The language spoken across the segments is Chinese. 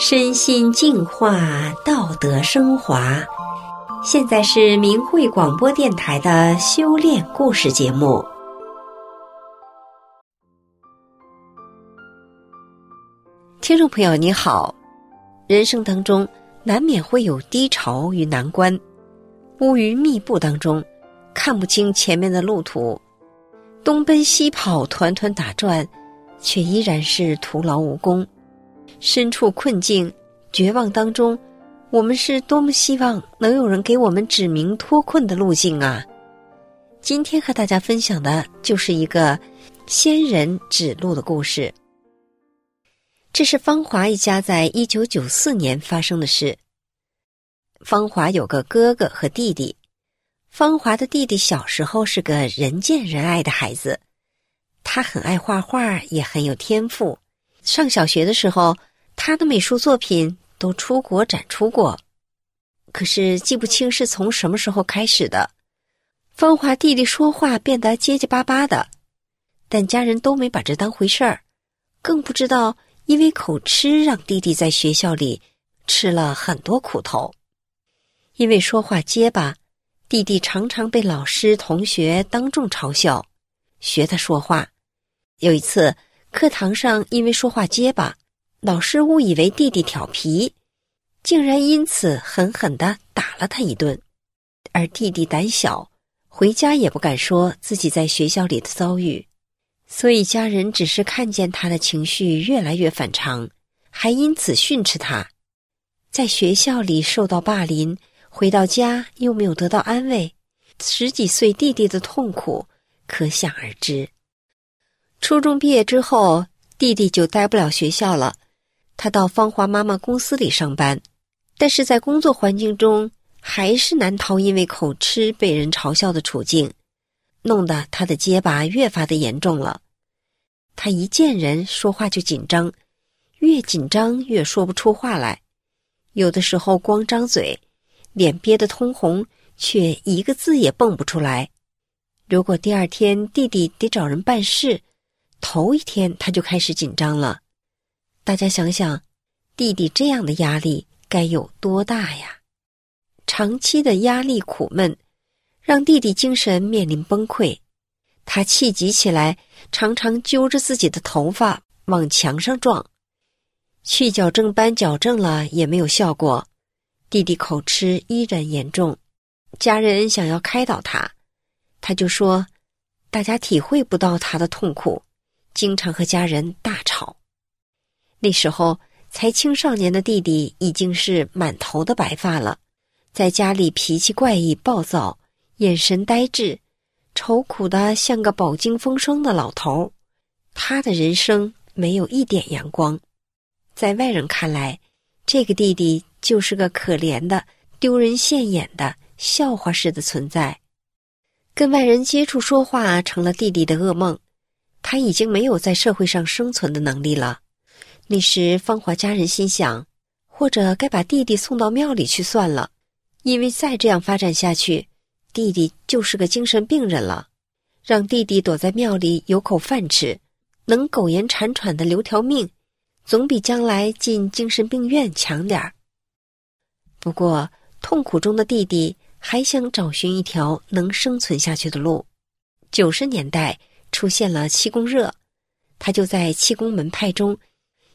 身心净化，道德升华。现在是明慧广播电台的修炼故事节目。听众朋友，你好。人生当中难免会有低潮与难关，乌云密布当中，看不清前面的路途，东奔西跑，团团打转，却依然是徒劳无功。身处困境、绝望当中，我们是多么希望能有人给我们指明脱困的路径啊！今天和大家分享的就是一个仙人指路的故事。这是芳华一家在一九九四年发生的事。芳华有个哥哥和弟弟，芳华的弟弟小时候是个人见人爱的孩子，他很爱画画，也很有天赋。上小学的时候，他的美术作品都出国展出过，可是记不清是从什么时候开始的。芳华弟弟说话变得结结巴巴的，但家人都没把这当回事儿，更不知道因为口吃让弟弟在学校里吃了很多苦头。因为说话结巴，弟弟常常被老师同学当众嘲笑，学他说话。有一次课堂上，因为说话结巴。老师误以为弟弟调皮，竟然因此狠狠地打了他一顿。而弟弟胆小，回家也不敢说自己在学校里的遭遇，所以家人只是看见他的情绪越来越反常，还因此训斥他。在学校里受到霸凌，回到家又没有得到安慰，十几岁弟弟的痛苦可想而知。初中毕业之后，弟弟就待不了学校了。他到芳华妈妈公司里上班，但是在工作环境中还是难逃因为口吃被人嘲笑的处境，弄得他的结巴越发的严重了。他一见人说话就紧张，越紧张越说不出话来，有的时候光张嘴，脸憋得通红，却一个字也蹦不出来。如果第二天弟弟得找人办事，头一天他就开始紧张了。大家想想，弟弟这样的压力该有多大呀？长期的压力苦闷，让弟弟精神面临崩溃。他气急起来，常常揪着自己的头发往墙上撞。去矫正班矫正了也没有效果，弟弟口吃依然严重。家人想要开导他，他就说：“大家体会不到他的痛苦，经常和家人大吵。”那时候才青少年的弟弟已经是满头的白发了，在家里脾气怪异、暴躁，眼神呆滞，愁苦的像个饱经风霜的老头。他的人生没有一点阳光，在外人看来，这个弟弟就是个可怜的、丢人现眼的笑话式的存在。跟外人接触说话成了弟弟的噩梦，他已经没有在社会上生存的能力了。那时，芳华家人心想，或者该把弟弟送到庙里去算了，因为再这样发展下去，弟弟就是个精神病人了。让弟弟躲在庙里有口饭吃，能苟延残喘的留条命，总比将来进精神病院强点儿。不过，痛苦中的弟弟还想找寻一条能生存下去的路。九十年代出现了气功热，他就在气功门派中。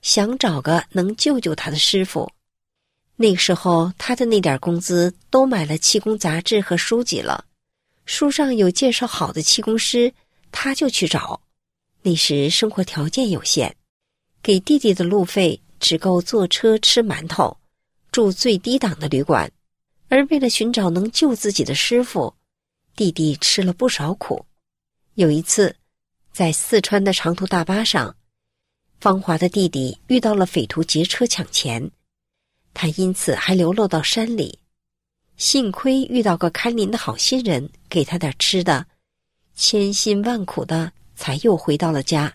想找个能救救他的师傅。那个时候，他的那点工资都买了气功杂志和书籍了。书上有介绍好的气功师，他就去找。那时生活条件有限，给弟弟的路费只够坐车吃馒头，住最低档的旅馆。而为了寻找能救自己的师傅，弟弟吃了不少苦。有一次，在四川的长途大巴上。芳华的弟弟遇到了匪徒劫车抢钱，他因此还流落到山里，幸亏遇到个看林的好心人，给他点吃的，千辛万苦的才又回到了家。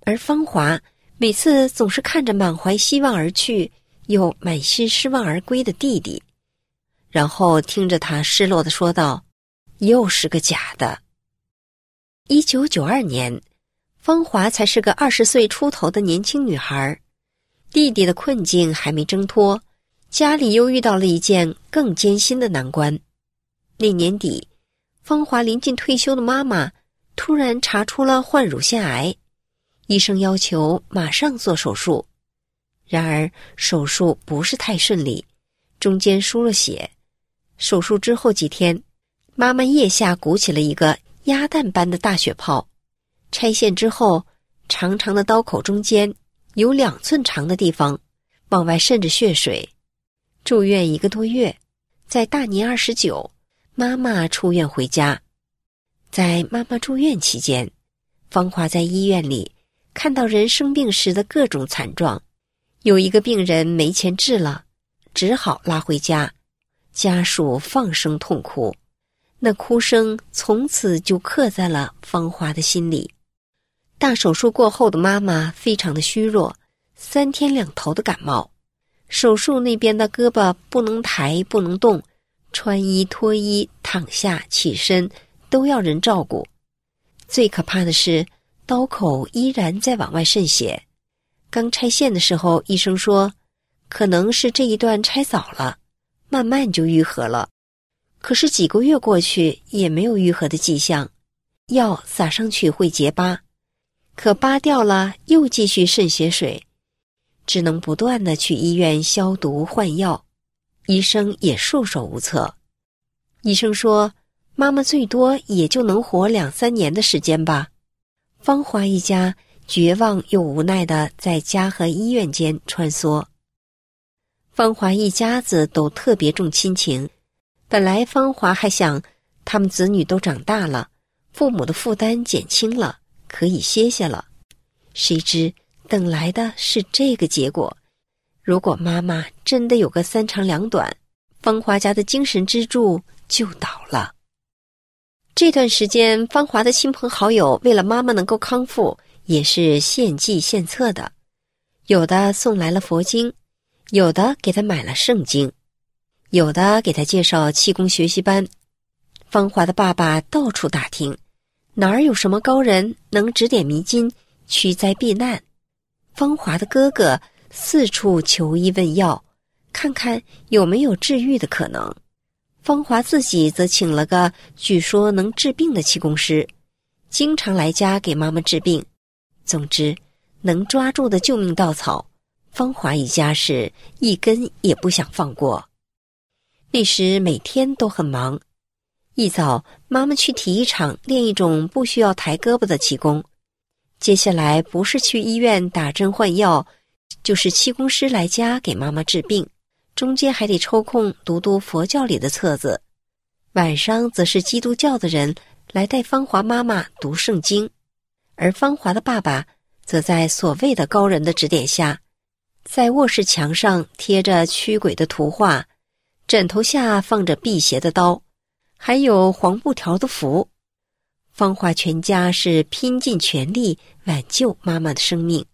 而芳华每次总是看着满怀希望而去，又满心失望而归的弟弟，然后听着他失落的说道：“又是个假的。”一九九二年。芳华才是个二十岁出头的年轻女孩，弟弟的困境还没挣脱，家里又遇到了一件更艰辛的难关。那年底，芳华临近退休的妈妈突然查出了患乳腺癌，医生要求马上做手术。然而手术不是太顺利，中间输了血。手术之后几天，妈妈腋下鼓起了一个鸭蛋般的大血泡。拆线之后，长长的刀口中间有两寸长的地方，往外渗着血水。住院一个多月，在大年二十九，妈妈出院回家。在妈妈住院期间，芳华在医院里看到人生病时的各种惨状。有一个病人没钱治了，只好拉回家，家属放声痛哭，那哭声从此就刻在了芳华的心里。大手术过后的妈妈非常的虚弱，三天两头的感冒，手术那边的胳膊不能抬不能动，穿衣脱衣、躺下起身都要人照顾。最可怕的是，刀口依然在往外渗血。刚拆线的时候，医生说，可能是这一段拆早了，慢慢就愈合了。可是几个月过去，也没有愈合的迹象，药撒上去会结疤，可扒掉了又继续渗血水，只能不断的去医院消毒换药，医生也束手无策。医生说，妈妈最多也就能活两三年的时间吧。芳华一家。绝望又无奈的在家和医院间穿梭。芳华一家子都特别重亲情，本来芳华还想，他们子女都长大了，父母的负担减轻了，可以歇歇了。谁知等来的是这个结果。如果妈妈真的有个三长两短，芳华家的精神支柱就倒了。这段时间，芳华的亲朋好友为了妈妈能够康复。也是献计献策的，有的送来了佛经，有的给他买了圣经，有的给他介绍气功学习班。芳华的爸爸到处打听，哪儿有什么高人能指点迷津、驱灾避难。芳华的哥哥四处求医问药，看看有没有治愈的可能。芳华自己则请了个据说能治病的气功师，经常来家给妈妈治病。总之，能抓住的救命稻草，芳华一家是一根也不想放过。那时每天都很忙，一早妈妈去体育场练一种不需要抬胳膊的气功，接下来不是去医院打针换药，就是气功师来家给妈妈治病，中间还得抽空读读佛教里的册子。晚上则是基督教的人来带芳华妈妈读圣经。而芳华的爸爸则在所谓的高人的指点下，在卧室墙上贴着驱鬼的图画，枕头下放着辟邪的刀，还有黄布条的符。芳华全家是拼尽全力挽救妈妈的生命，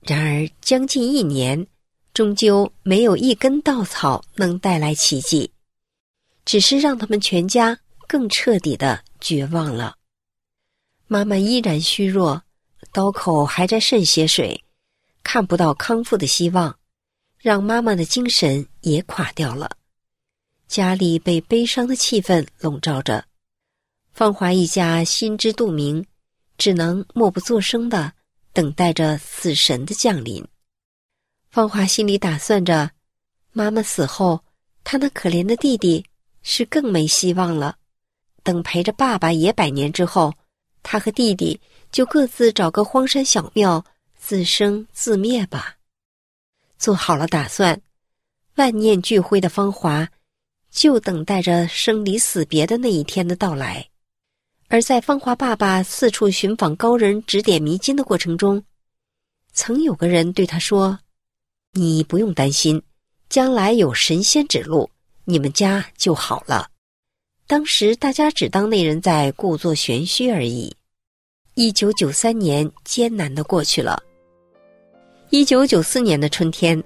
然而将近一年，终究没有一根稻草能带来奇迹，只是让他们全家更彻底的绝望了。妈妈依然虚弱，刀口还在渗血水，看不到康复的希望，让妈妈的精神也垮掉了。家里被悲伤的气氛笼罩着，芳华一家心知肚明，只能默不作声的等待着死神的降临。芳华心里打算着，妈妈死后，她那可怜的弟弟是更没希望了。等陪着爸爸也百年之后。他和弟弟就各自找个荒山小庙自生自灭吧。做好了打算，万念俱灰的芳华就等待着生离死别的那一天的到来。而在芳华爸爸四处寻访高人指点迷津的过程中，曾有个人对他说：“你不用担心，将来有神仙指路，你们家就好了。”当时大家只当那人在故作玄虚而已。一九九三年艰难的过去了。一九九四年的春天，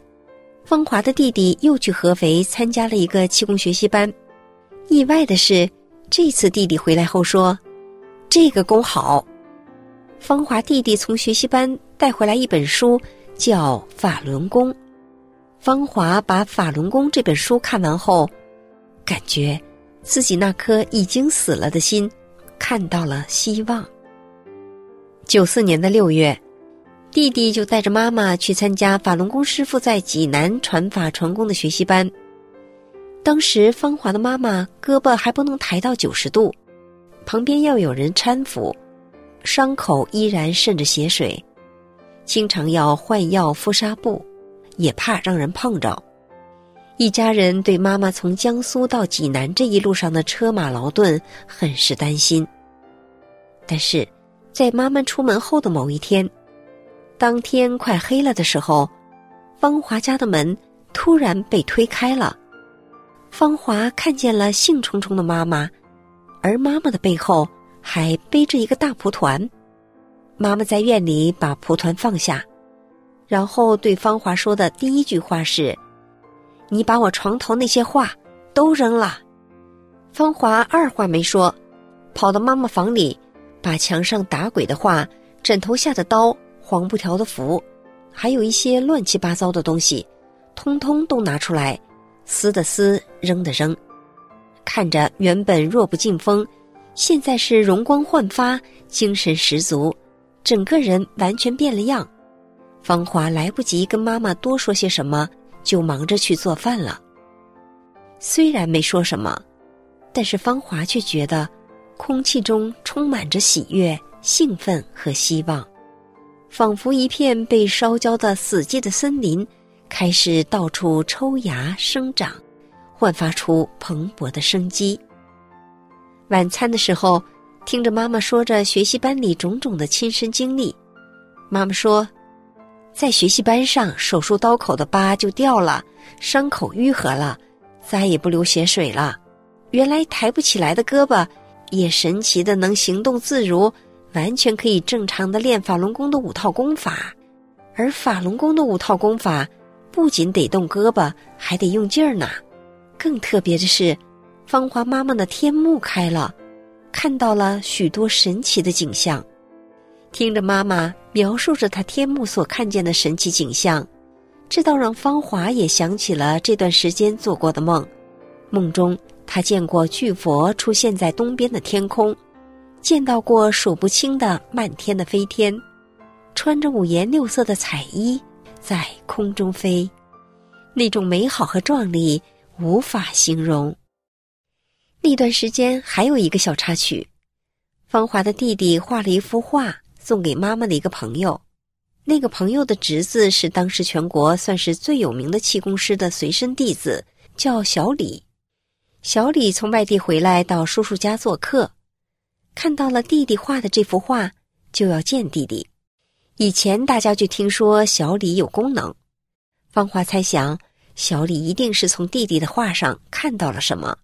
芳华的弟弟又去合肥参加了一个气功学习班。意外的是，这次弟弟回来后说：“这个功好。”芳华弟弟从学习班带回来一本书，叫《法轮功》。芳华把《法轮功》这本书看完后，感觉自己那颗已经死了的心看到了希望。九四年的六月，弟弟就带着妈妈去参加法轮功师傅在济南传法传功的学习班。当时芳华的妈妈胳膊还不能抬到九十度，旁边要有人搀扶，伤口依然渗着血水，经常要换药敷纱布。也怕让人碰着，一家人对妈妈从江苏到济南这一路上的车马劳顿很是担心。但是，在妈妈出门后的某一天，当天快黑了的时候，芳华家的门突然被推开了，芳华看见了兴冲冲的妈妈，而妈妈的背后还背着一个大蒲团。妈妈在院里把蒲团放下。然后对芳华说的第一句话是：“你把我床头那些画都扔了。”芳华二话没说，跑到妈妈房里，把墙上打鬼的画、枕头下的刀、黄布条的符，还有一些乱七八糟的东西，通通都拿出来，撕的撕，扔的扔。看着原本弱不禁风，现在是容光焕发、精神十足，整个人完全变了样。芳华来不及跟妈妈多说些什么，就忙着去做饭了。虽然没说什么，但是芳华却觉得空气中充满着喜悦、兴奋和希望，仿佛一片被烧焦的死寂的森林，开始到处抽芽生长，焕发出蓬勃的生机。晚餐的时候，听着妈妈说着学习班里种种的亲身经历，妈妈说。在学习班上，手术刀口的疤就掉了，伤口愈合了，再也不流血水了。原来抬不起来的胳膊，也神奇的能行动自如，完全可以正常的练法轮功的五套功法。而法轮功的五套功法，不仅得动胳膊，还得用劲儿呢。更特别的是，芳华妈妈的天目开了，看到了许多神奇的景象。听着妈妈描述着她天目所看见的神奇景象，这倒让芳华也想起了这段时间做过的梦。梦中，她见过巨佛出现在东边的天空，见到过数不清的漫天的飞天，穿着五颜六色的彩衣在空中飞，那种美好和壮丽无法形容。那段时间还有一个小插曲，芳华的弟弟画了一幅画。送给妈妈的一个朋友，那个朋友的侄子是当时全国算是最有名的气功师的随身弟子，叫小李。小李从外地回来到叔叔家做客，看到了弟弟画的这幅画，就要见弟弟。以前大家就听说小李有功能，芳华猜想小李一定是从弟弟的画上看到了什么。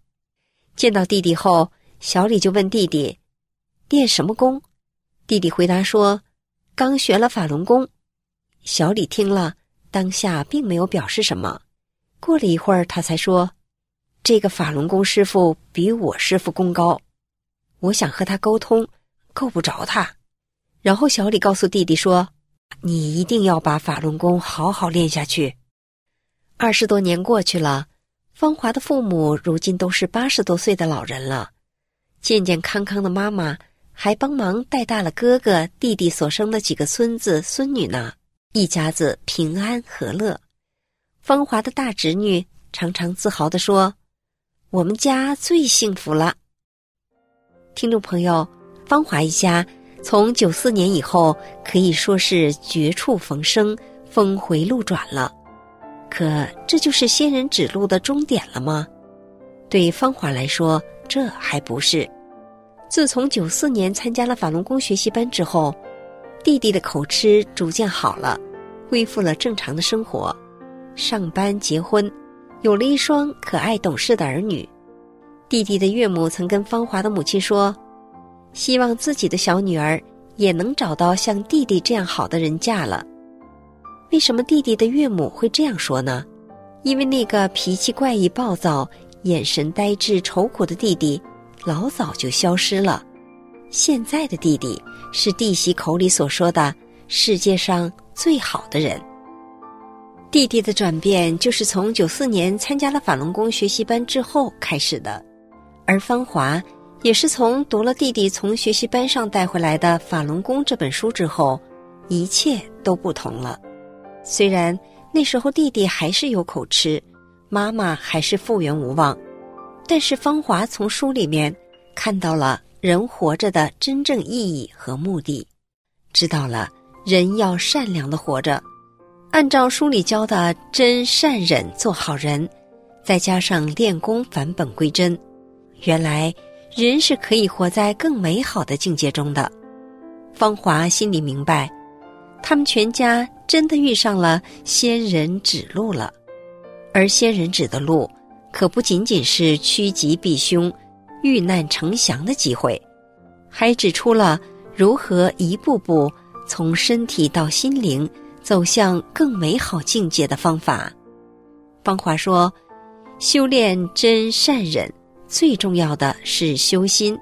见到弟弟后，小李就问弟弟：“练什么功？”弟弟回答说：“刚学了法轮功。”小李听了，当下并没有表示什么。过了一会儿，他才说：“这个法轮功师傅比我师傅功高，我想和他沟通，够不着他。”然后小李告诉弟弟说：“你一定要把法轮功好好练下去。”二十多年过去了，芳华的父母如今都是八十多岁的老人了，健健康康的妈妈。还帮忙带大了哥哥、弟弟所生的几个孙子孙女呢，一家子平安和乐。芳华的大侄女常常自豪地说：“我们家最幸福了。”听众朋友，芳华一家从九四年以后可以说是绝处逢生、峰回路转了。可这就是仙人指路的终点了吗？对芳华来说，这还不是。自从九四年参加了法轮功学习班之后，弟弟的口吃逐渐好了，恢复了正常的生活，上班、结婚，有了一双可爱懂事的儿女。弟弟的岳母曾跟芳华的母亲说，希望自己的小女儿也能找到像弟弟这样好的人嫁了。为什么弟弟的岳母会这样说呢？因为那个脾气怪异、暴躁、眼神呆滞、愁苦的弟弟。老早就消失了，现在的弟弟是弟媳口里所说的世界上最好的人。弟弟的转变就是从九四年参加了法轮功学习班之后开始的，而芳华也是从读了弟弟从学习班上带回来的《法轮功》这本书之后，一切都不同了。虽然那时候弟弟还是有口吃，妈妈还是复原无望，但是芳华从书里面看到了人活着的真正意义和目的，知道了人要善良的活着，按照书里教的真善忍做好人，再加上练功返本归真，原来人是可以活在更美好的境界中的。芳华心里明白，他们全家。真的遇上了仙人指路了，而仙人指的路，可不仅仅是趋吉避凶、遇难成祥的机会，还指出了如何一步步从身体到心灵走向更美好境界的方法。芳华说：“修炼真善忍，最重要的是修心。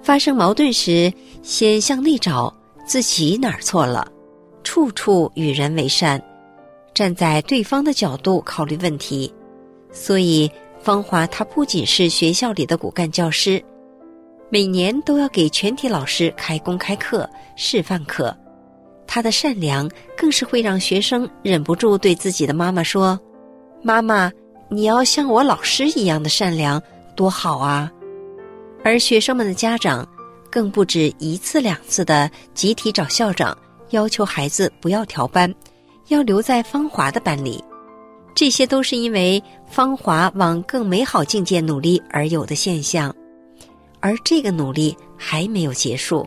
发生矛盾时，先向内找自己哪儿错了。”处处与人为善，站在对方的角度考虑问题。所以，芳华她不仅是学校里的骨干教师，每年都要给全体老师开公开课、示范课。她的善良更是会让学生忍不住对自己的妈妈说：“妈妈，你要像我老师一样的善良，多好啊！”而学生们的家长更不止一次两次的集体找校长。要求孩子不要调班，要留在芳华的班里，这些都是因为芳华往更美好境界努力而有的现象，而这个努力还没有结束，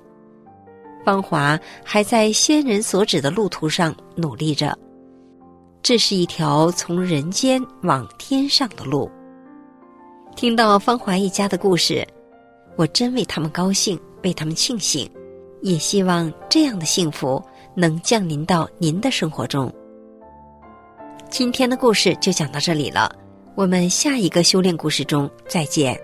芳华还在仙人所指的路途上努力着，这是一条从人间往天上的路。听到芳华一家的故事，我真为他们高兴，为他们庆幸，也希望这样的幸福。能降临到您的生活中。今天的故事就讲到这里了，我们下一个修炼故事中再见。